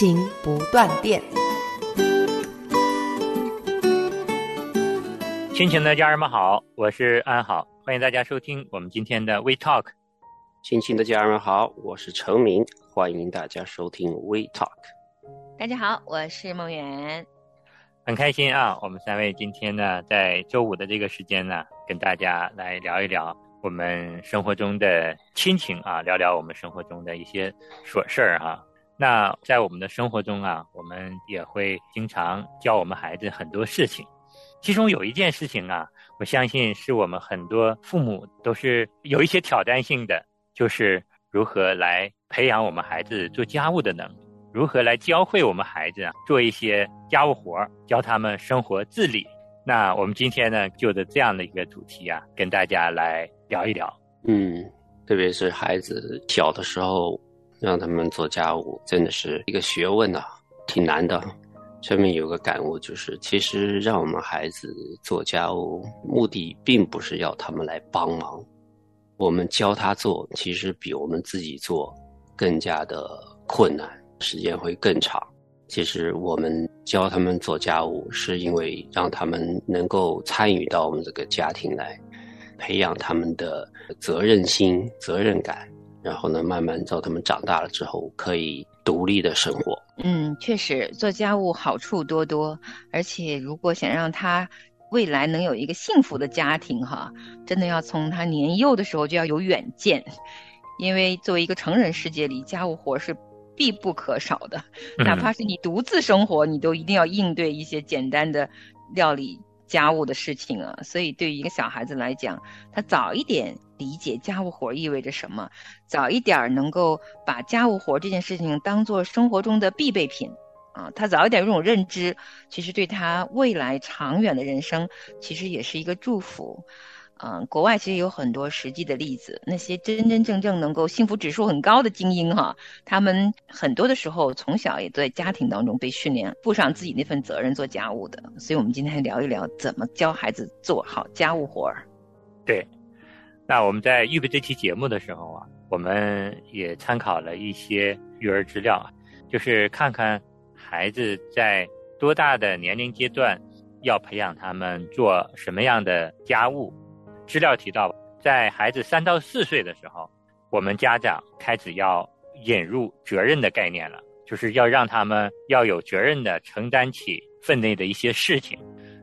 亲情不断电。亲情的家人们好，我是安好，欢迎大家收听我们今天的 We Talk。亲情的家人们好，我是程明，欢迎大家收听 We Talk。大家好，我是梦圆，很开心啊，我们三位今天呢，在周五的这个时间呢，跟大家来聊一聊我们生活中的亲情啊，聊聊我们生活中的一些琐事儿哈。那在我们的生活中啊，我们也会经常教我们孩子很多事情，其中有一件事情啊，我相信是我们很多父母都是有一些挑战性的，就是如何来培养我们孩子做家务的能力，如何来教会我们孩子啊做一些家务活儿，教他们生活自理。那我们今天呢，就着这样的一个主题啊，跟大家来聊一聊。嗯，特别是孩子小的时候，让他们做家务，真的是一个学问呐、挺难的。这边有个感悟，就是其实让我们孩子做家务，目的并不是要他们来帮忙，我们教他做，其实比我们自己做更加的困难，时间会更长。其实我们教他们做家务，是因为让他们能够参与到我们这个家庭来，培养他们的责任心、责任感，然后呢，慢慢到他们长大了之后，可以独立的生活。嗯，确实做家务好处多多，而且如果想让他未来能有一个幸福的家庭，哈，真的要从他年幼的时候就要有远见，因为作为一个成人世界里，家务活是必不可少的，嗯哪怕是你独自生活，你都一定要应对一些简单的料理家务的事情啊。所以对于一个小孩子来讲，他早一点理解家务活意味着什么，早一点能够把家务活这件事情当做生活中的必备品。啊，他早一点有这种认知，其实对他未来长远的人生，其实也是一个祝福。嗯，国外其实有很多实际的例子，那些真真正正能够幸福指数很高的精英哈，他们很多的时候从小也在家庭当中被训练，负上自己那份责任做家务的。所以，我们今天聊一聊怎么教孩子做好家务活儿。对，那我们在预备这期节目的时候啊，我们也参考了一些育儿资料啊，就是看看孩子在多大的年龄阶段要培养他们做什么样的家务。资料提到，在孩子三到四岁的时候，我们家长开始要引入责任的概念了，就是要让他们要有责任的承担起分内的一些事情。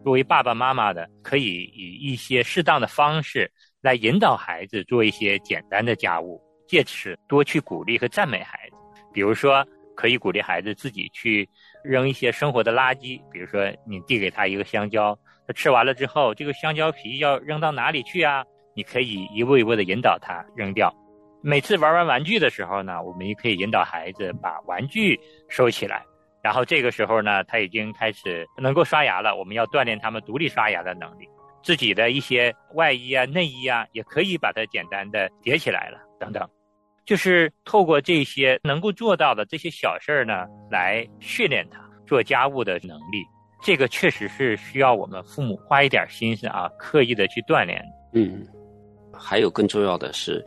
作为爸爸妈妈的，可以以一些适当的方式来引导孩子做一些简单的家务，借此多去鼓励和赞美孩子。比如说，可以鼓励孩子自己去扔一些生活的垃圾，比如说你递给他一个香蕉，他吃完了之后，这个香蕉皮要扔到哪里去啊？你可以一步一步的引导他扔掉。每次玩完玩具的时候呢，我们也可以引导孩子把玩具收起来。然后这个时候呢，他已经开始能够刷牙了，我们要锻炼他们独立刷牙的能力。自己的一些外衣啊、内衣啊，也可以把它简单的叠起来了，等等。就是透过这些能够做到的这些小事儿呢，来训练他做家务的能力。这个确实是需要我们父母花一点心思啊，刻意的去锻炼。嗯，还有更重要的是，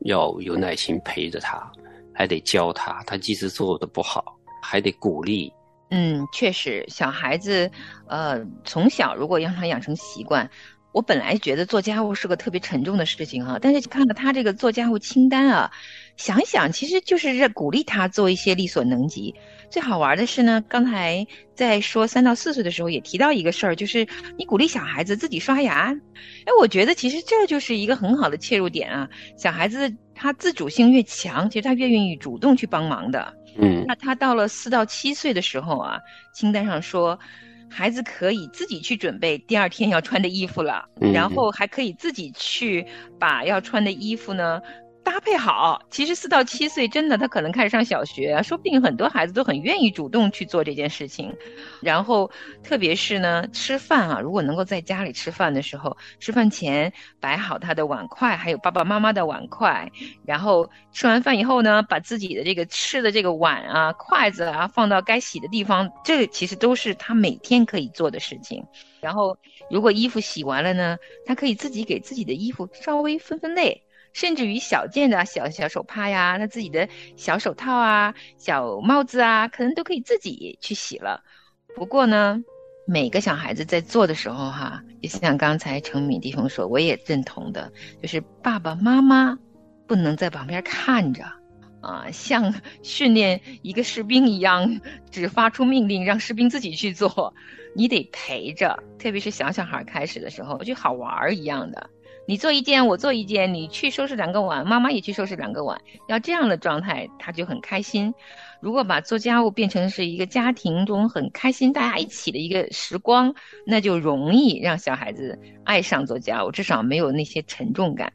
要有耐心陪着他，还得教他。他即使做的不好，还得鼓励。嗯，确实，小孩子，呃，从小如果让他养成习惯，我本来觉得做家务是个特别沉重的事情哈，但是看了他这个做家务清单啊，想一想，其实就是在鼓励他做一些力所能及。最好玩的是呢，刚才在说三到四岁的时候也提到一个事儿，就是你鼓励小孩子自己刷牙。哎，我觉得其实这就是一个很好的切入点啊。小孩子他自主性越强，其实他越愿意主动去帮忙的。嗯，那他到了四到七岁的时候啊，清单上说，孩子可以自己去准备第二天要穿的衣服了，嗯。然后还可以自己去把要穿的衣服呢搭配好，其实四到七岁真的他可能开始上小学，说不定很多孩子都很愿意主动去做这件事情。然后，特别是呢，吃饭啊，如果能够在家里吃饭的时候，吃饭前摆好他的碗筷，还有爸爸妈妈的碗筷，然后吃完饭以后呢，把自己的这个吃的这个碗啊、筷子啊放到该洗的地方，这其实都是他每天可以做的事情。然后，如果衣服洗完了呢，他可以自己给自己的衣服稍微分分类。甚至于小件的小小手帕呀，他自己的小手套啊、小帽子啊，可能都可以自己去洗了。不过呢，每个小孩子在做的时候，哈，就像刚才程敏弟兄说，我也认同的，就是爸爸妈妈不能在旁边看着，啊，像训练一个士兵一样，只发出命令让士兵自己去做，你得陪着，特别是小小孩开始的时候，就好玩儿一样的。你做一件，我做一件，你去收拾两个碗，妈妈也去收拾两个碗，要这样的状态，他就很开心。如果把做家务变成是一个家庭中很开心，大家一起的一个时光，那就容易让小孩子爱上做家务，至少没有那些沉重感。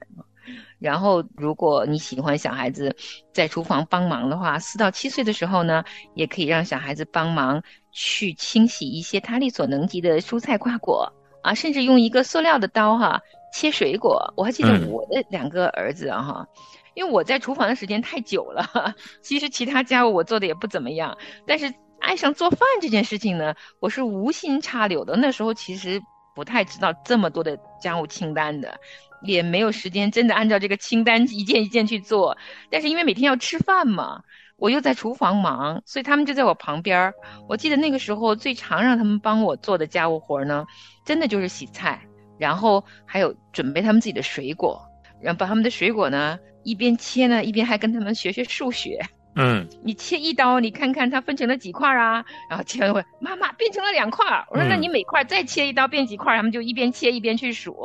然后，如果你喜欢小孩子在厨房帮忙的话，四到七岁的时候呢，也可以让小孩子帮忙去清洗一些他力所能及的蔬菜瓜果啊，甚至用一个塑料的刀哈。切水果，我还记得我的两个儿子啊哈，因为我在厨房的时间太久了，其实其他家务我做的也不怎么样，但是爱上做饭这件事情呢，我是无心插柳的。那时候其实不太知道这么多的家务清单的，也没有时间真的按照这个清单一件一件去做。但是因为每天要吃饭嘛，我又在厨房忙，所以他们就在我旁边儿。我记得那个时候最常让他们帮我做的家务活呢，真的就是洗菜。然后还有准备他们自己的水果，然后把他们的水果呢一边切呢，一边还跟他们学学数学。嗯，你切一刀，你看看它分成了几块啊？然后切完会，妈妈变成了两块。我说那你每块再切一刀变几块？他们就一边切一边去数。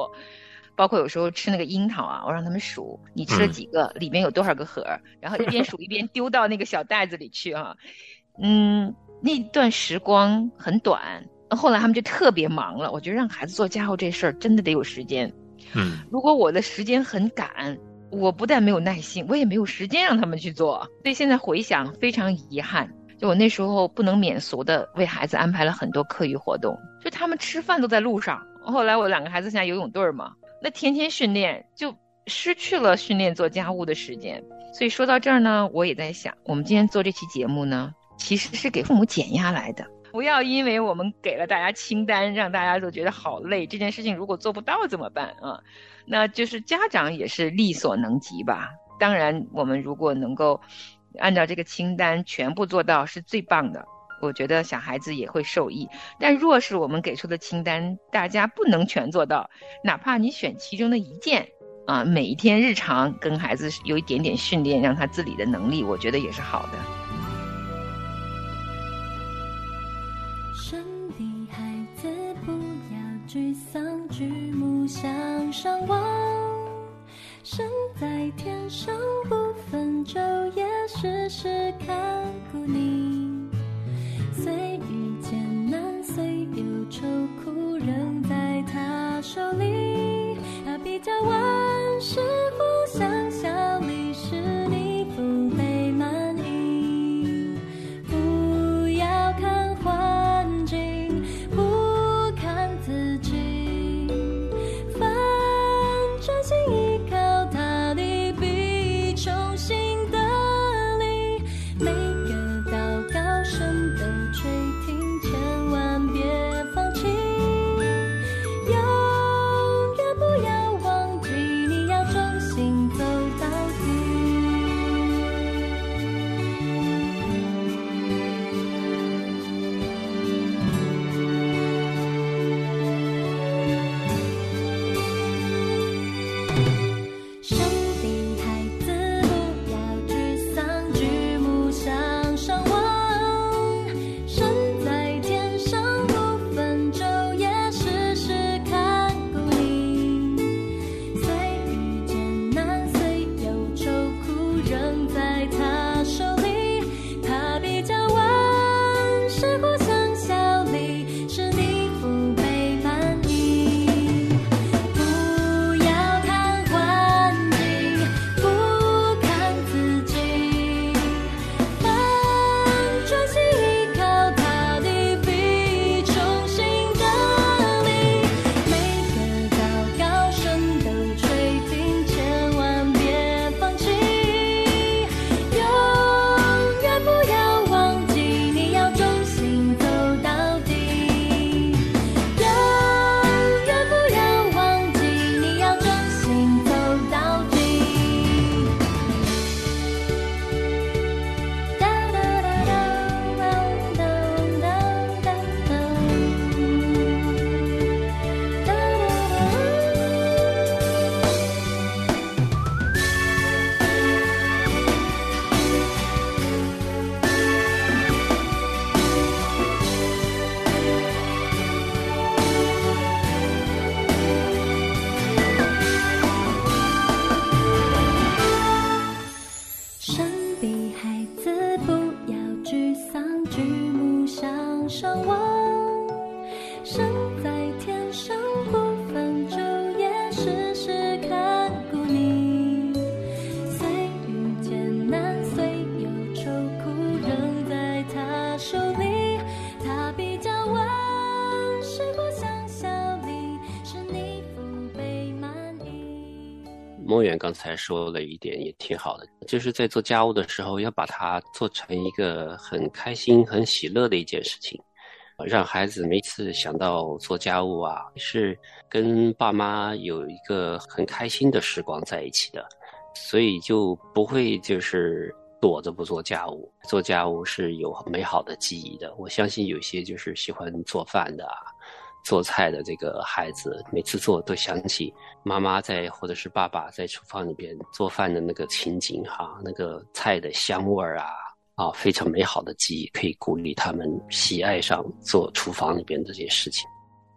包括有时候吃那个樱桃啊，我让他们数你吃了几个，里面有多少个核，然后一边数一边丢到那个小袋子里去啊。嗯，那段时光很短。后来他们就特别忙了，我觉得让孩子做家务这事儿真的得有时间。嗯，如果我的时间很赶，我不但没有耐心，我也没有时间让他们去做。所以现在回想非常遗憾，就我那时候不能免俗的为孩子安排了很多课余活动，就他们吃饭都在路上。后来我两个孩子现在游泳队儿嘛，那天天训练就失去了训练做家务的时间。所以说到这儿呢，我也在想，我们今天做这期节目呢，其实是给父母减压来的。不要因为我们给了大家清单，让大家都觉得好累。这件事情如果做不到怎么办啊？那就是家长也是力所能及吧。当然，我们如果能够按照这个清单全部做到，是最棒的。我觉得小孩子也会受益。但若是我们给出的清单大家不能全做到，哪怕你选其中的一件啊，每一天日常跟孩子有一点点训练，让他自理的能力，我觉得也是好的。向上望，身在天上，不分昼夜，时时看顾你。虽遇艰难，虽有愁苦，仍在他手里。山刚才说了一点也挺好的，就是在做家务的时候，要把它做成一个很开心、很喜乐的一件事情，让孩子每次想到做家务啊，是跟爸妈有一个很开心的时光在一起的，所以就不会就是躲着不做家务。做家务是有美好的记忆的。我相信有些就是喜欢做饭的啊。做菜的这个孩子，每次做都想起妈妈在或者是爸爸在厨房里边做饭的那个情景哈，那个菜的香味儿啊，啊，非常美好的记忆，可以鼓励他们喜爱上做厨房里边这些事情。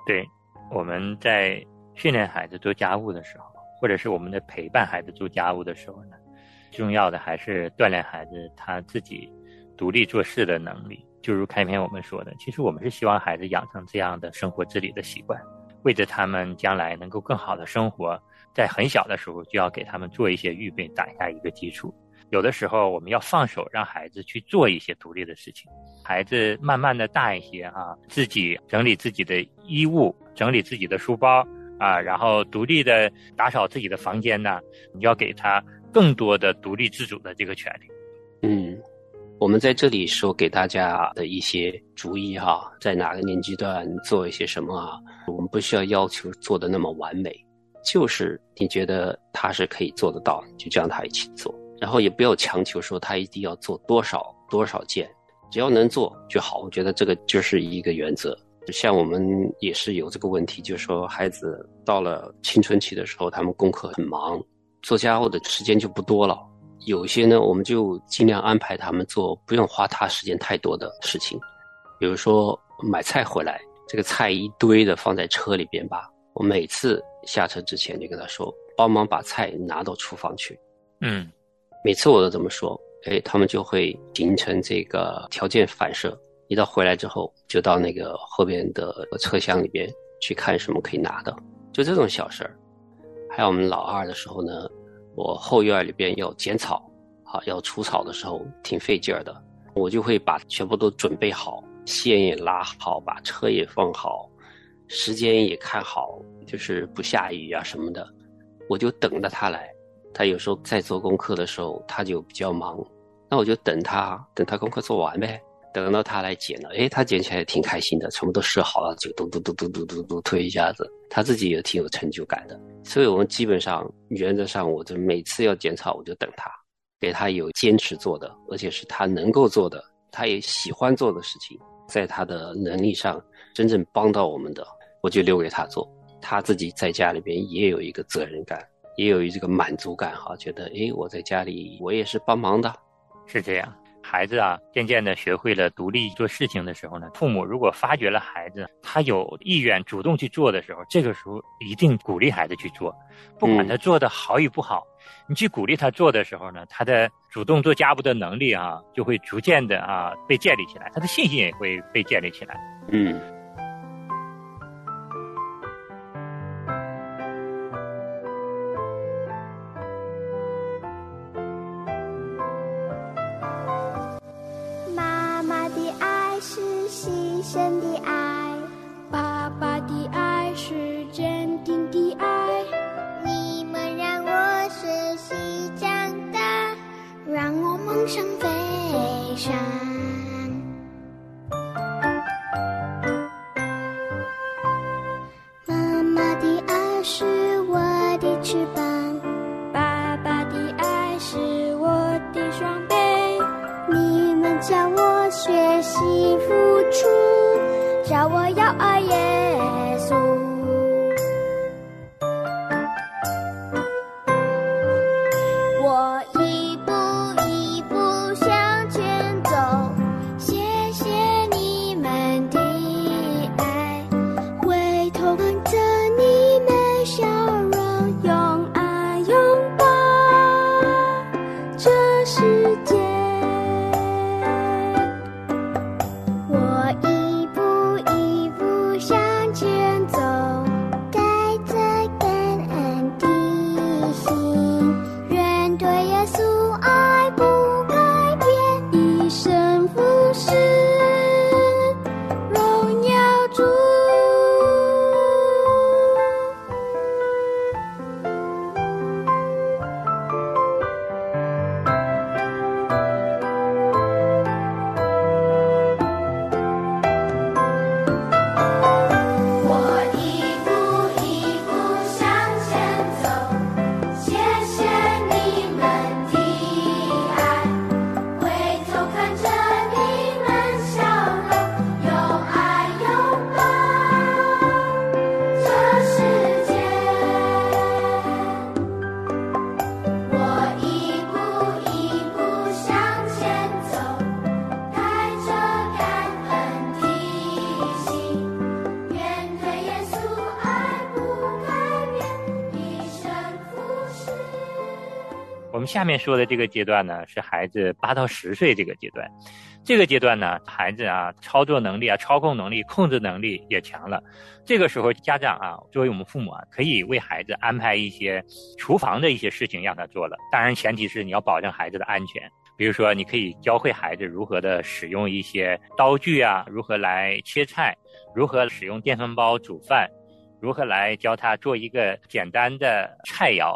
对，我们在训练孩子做家务的时候，或者是我们在陪伴孩子做家务的时候呢，重要的还是锻炼孩子他自己独立做事的能力。就如开篇我们说的，其实我们是希望孩子养成这样的生活自理的习惯，为着他们将来能够更好的生活，在很小的时候就要给他们做一些预备，打下一个基础。有的时候我们要放手，让孩子去做一些独立的事情。孩子慢慢的大一些啊，自己整理自己的衣物，整理自己的书包啊，然后独立的打扫自己的房间呢，你要给他更多的独立自主的这个权利。嗯。我们在这里说给大家的一些主意哈，在哪个年纪段做一些什么啊？我们不需要要求做的那么完美，就是你觉得他是可以做得到，就叫他一起做，然后也不要强求说他一定要做多少多少件，只要能做就好。我觉得这个就是一个原则。像我们也是有这个问题，就是说孩子到了青春期的时候，他们功课很忙，做家务的时间就不多了。有些呢，我们就尽量安排他们做不用花他时间太多的事情，比如说买菜回来，这个菜一堆的放在车里边吧，我每次下车之前就跟他说，帮忙把菜拿到厨房去。嗯，每次我都这么说，哎，他们就会形成这个条件反射，一到回来之后，就到那个后边的车厢里边去看什么可以拿的，就这种小事儿。还有我们老二的时候呢。我后院里边要剪草，啊，要除草的时候挺费劲儿的，我就会把全部都准备好，线也拉好，把车也放好，时间也看好，就是不下雨啊什么的，我就等着他来。他有时候在做功课的时候，他就比较忙，那我就等他，等他功课做完呗。等到他来捡了，哎，他捡起来挺开心的，全部都拾好了，就嘟嘟嘟嘟嘟嘟嘟推一下子，他自己也挺有成就感的。所以我们基本上原则上，我就每次要剪草，我就等他，给他有坚持做的，而且是他能够做的，他也喜欢做的事情，在他的能力上真正帮到我们的，我就留给他做。他自己在家里边也有一个责任感，也有一这个满足感哈，觉得哎，我在家里我也是帮忙的，是这样。孩子啊，渐渐的学会了独立做事情的时候呢，父母如果发觉了孩子他有意愿主动去做的时候，这个时候一定鼓励孩子去做，不管他做的好与不好，你去鼓励他做的时候呢，他的主动做家务的能力啊，就会逐渐的啊被建立起来，他的信心也会被建立起来。嗯。下面说的这个阶段呢，是孩子八到十岁这个阶段。这个阶段呢，孩子啊，操作能力啊，操控能力、控制能力也强了。这个时候，家长啊，作为我们父母啊，可以为孩子安排一些厨房的一些事情让他做了。当然，前提是你要保证孩子的安全。比如说，你可以教会孩子如何的使用一些刀具啊，如何来切菜，如何使用电饭煲煮饭，如何来教他做一个简单的菜肴。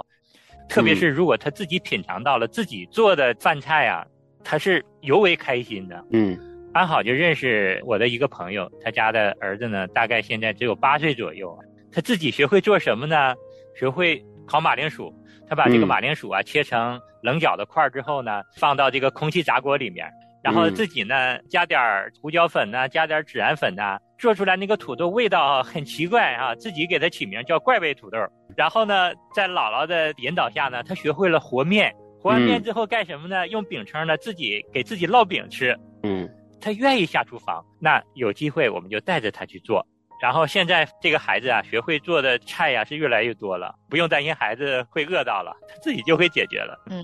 特别是如果他自己品尝到了自己做的饭菜啊。他是尤为开心的。嗯，安好就认识我的一个朋友，他家的儿子呢，大概现在只有八岁左右。他自己学会做什么呢？学会烤马铃薯。他把这个马铃薯啊切成棱角的块儿之后呢，放到这个空气炸锅里面，然后自己呢加点胡椒粉呢，加点孜然粉呐，做出来那个土豆味道很奇怪啊，自己给它起名叫怪味土豆。然后呢，在姥姥的引导下呢，他学会了和面。和完面之后干什么呢？用饼铛呢，自己给自己烙饼吃。嗯，他愿意下厨房，那有机会我们就带着他去做。然后现在这个孩子啊，学会做的菜呀是越来越多了，不用担心孩子会饿到了，他自己就会解决了。嗯。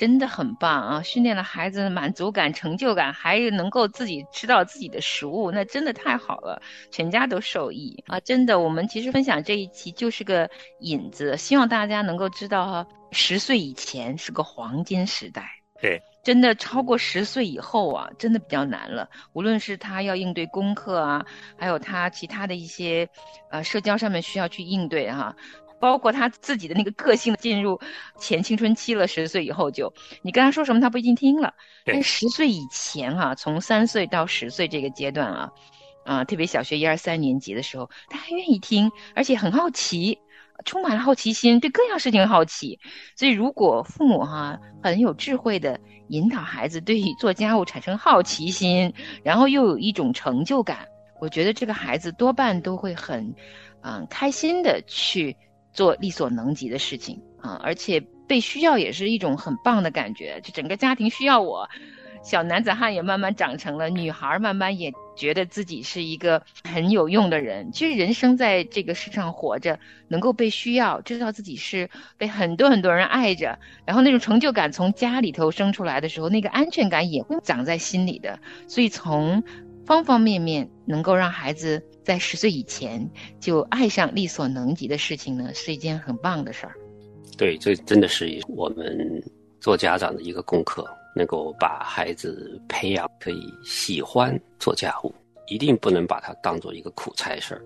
真的很棒啊！训练了孩子的满足感、成就感，还能够自己吃到自己的食物，那真的太好了，全家都受益啊！真的，我们其实分享这一期就是个引子，希望大家能够知道哈，十岁以前是个黄金时代。对，真的超过十岁以后啊，真的比较难了。无论是他要应对功课啊，还有他其他的一些，呃，社交上面需要去应对哈。包括他自己的那个个性进入前青春期了，十岁以后就你跟他说什么他不一定听了。但十岁以前啊，从三岁到十岁这个阶段啊，啊，特别小学一二三年级的时候，他还愿意听，而且很好奇，充满了好奇心，对各样事情好奇。所以如果父母哈很有智慧的引导孩子对于做家务产生好奇心，然后又有一种成就感，我觉得这个孩子多半都会很嗯开心的去。做力所能及的事情啊，而且被需要也是一种很棒的感觉。就整个家庭需要我，小男子汉也慢慢长成了女孩，慢慢也觉得自己是一个很有用的人。其实人生在这个世上活着，能够被需要，知道自己是被很多很多人爱着，然后那种成就感从家里头生出来的时候，那个安全感也会长在心里的。所以从方方面面能够让孩子。在十岁以前就爱上力所能及的事情呢，是一件很棒的事儿。对，这真的是我们做家长的一个功课，能够把孩子培养可以喜欢做家务，一定不能把它当做一个苦差事儿，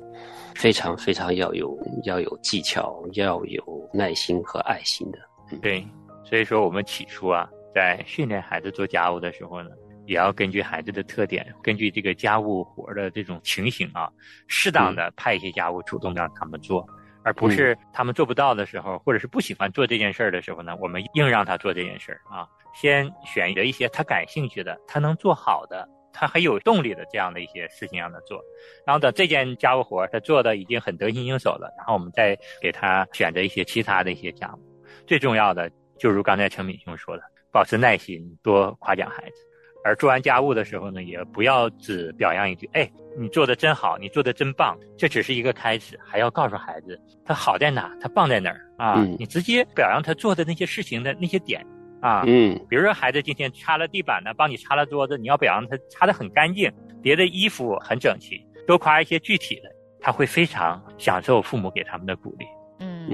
非常非常要有要有技巧，要有耐心和爱心的。对，所以说我们起初啊，在训练孩子做家务的时候呢。也要根据孩子的特点，根据这个家务活的这种情形啊，适当的派一些家务主动让他们做，而不是他们做不到的时候，或者是不喜欢做这件事儿的时候呢，我们硬让他做这件事儿啊。先选择一些他感兴趣的、他能做好的、他很有动力的这样的一些事情让他做，然后等这件家务活他做的已经很得心应手了，然后我们再给他选择一些其他的一些家务。最重要的就如刚才陈敏兄说的，保持耐心，多夸奖孩子。而做完家务的时候呢，也不要只表扬一句，哎，你做的真好，你做的真棒，这只是一个开始，还要告诉孩子他好在哪，他棒在哪儿啊？你直接表扬他做的那些事情的那些点啊，嗯，比如说孩子今天擦了地板呢，帮你擦了桌子，你要表扬他擦的很干净，叠的衣服很整齐，多夸一些具体的，他会非常享受父母给他们的鼓励。嗯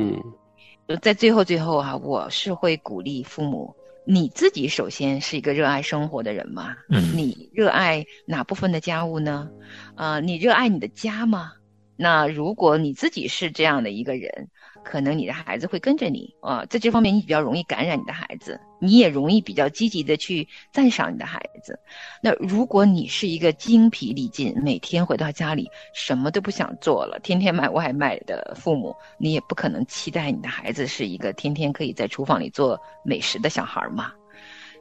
嗯，在最后最后哈，我是会鼓励父母。你自己首先是一个热爱生活的人吗？嗯，你热爱哪部分的家务呢？啊，你热爱你的家吗？那如果你自己是这样的一个人。可能你的孩子会跟着你啊，在这方面你比较容易感染你的孩子，你也容易比较积极的去赞赏你的孩子。那如果你是一个精疲力尽，每天回到家里什么都不想做了，天天买外卖的父母，你也不可能期待你的孩子是一个天天可以在厨房里做美食的小孩嘛。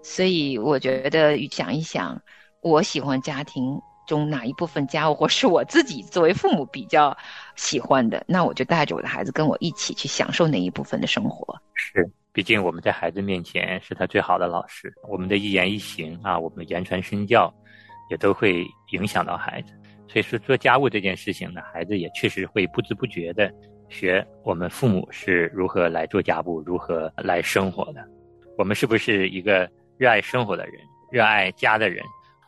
所以我觉得想一想，我喜欢家庭。中哪一部分家务活是我自己作为父母比较喜欢的，那我就带着我的孩子跟我一起去享受那一部分的生活。是，毕竟我们在孩子面前是他最好的老师，我们的一言一行啊，我们言传身教，也都会影响到孩子。所以说，做家务这件事情呢，孩子也确实会不知不觉的学我们父母是如何来做家务，如何来生活的。我们是不是一个热爱生活的人，热爱家的人？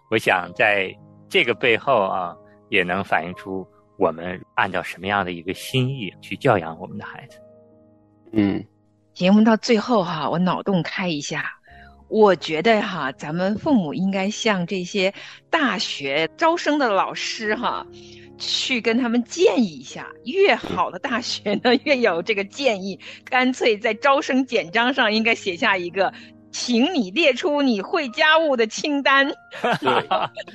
我想在这个背后啊，也能反映出我们按照什么样的一个心意去教养我们的孩子。嗯，节目到最后哈，我脑洞开一下，我觉得哈，咱们父母应该向这些大学招生的老师哈。去跟他们建议一下，越好的大学呢，越有这个建议。干脆在招生简章上应该写下一个，请你列出你会家务的清单。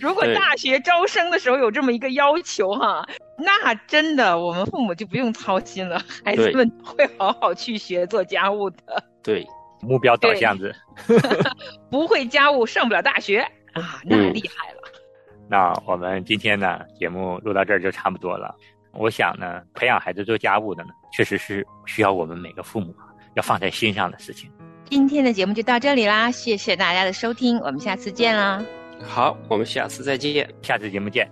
如果大学招生的时候有这么一个要求哈，那真的我们父母就不用操心了，孩子们会好好去学做家务的。对，目标导向子，不会家务上不了大学啊，那厉害了。那我们今天呢，节目录到这儿就差不多了。我想呢，培养孩子做家务的呢，确实是需要我们每个父母要放在心上的事情。今天的节目就到这里啦，谢谢大家的收听，我们下次见啦。好，我们下次再见，下次节目见。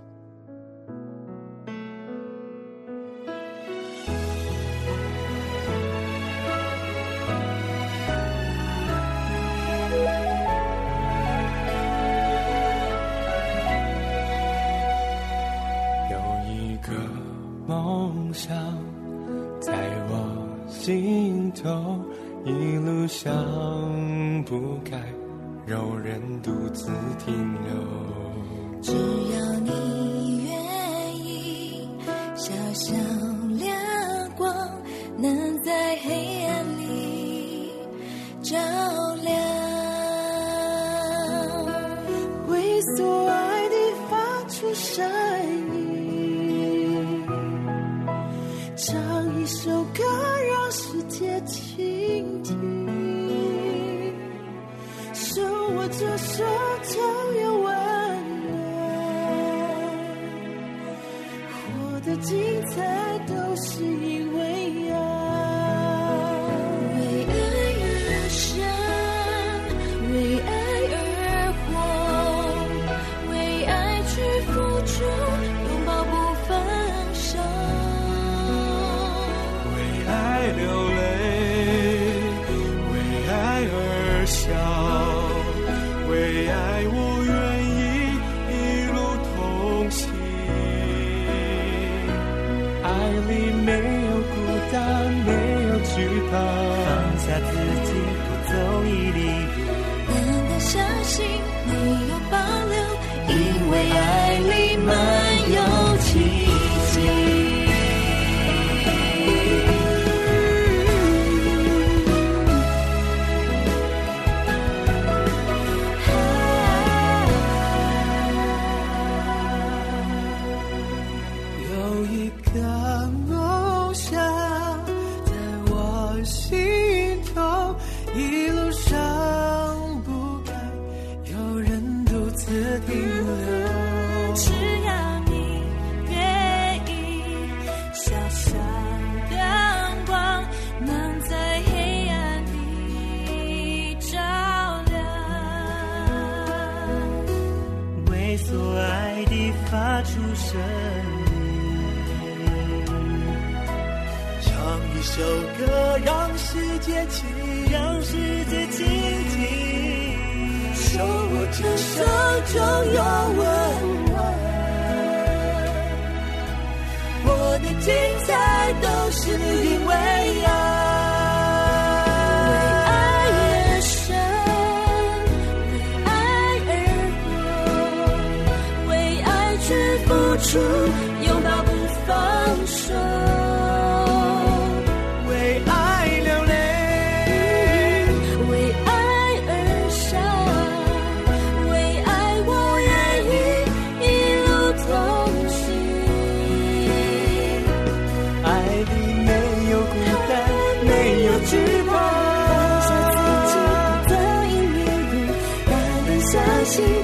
有一个梦想在我心头一路想不开，有人独自停留。只要你愿意，小小爱我愿意一路同行，爱里没有孤单，没有惧怕，放下自己不走一里。真理唱一首歌让世界起让世界倾听。手握着手中有温暖。我的精彩都是你 see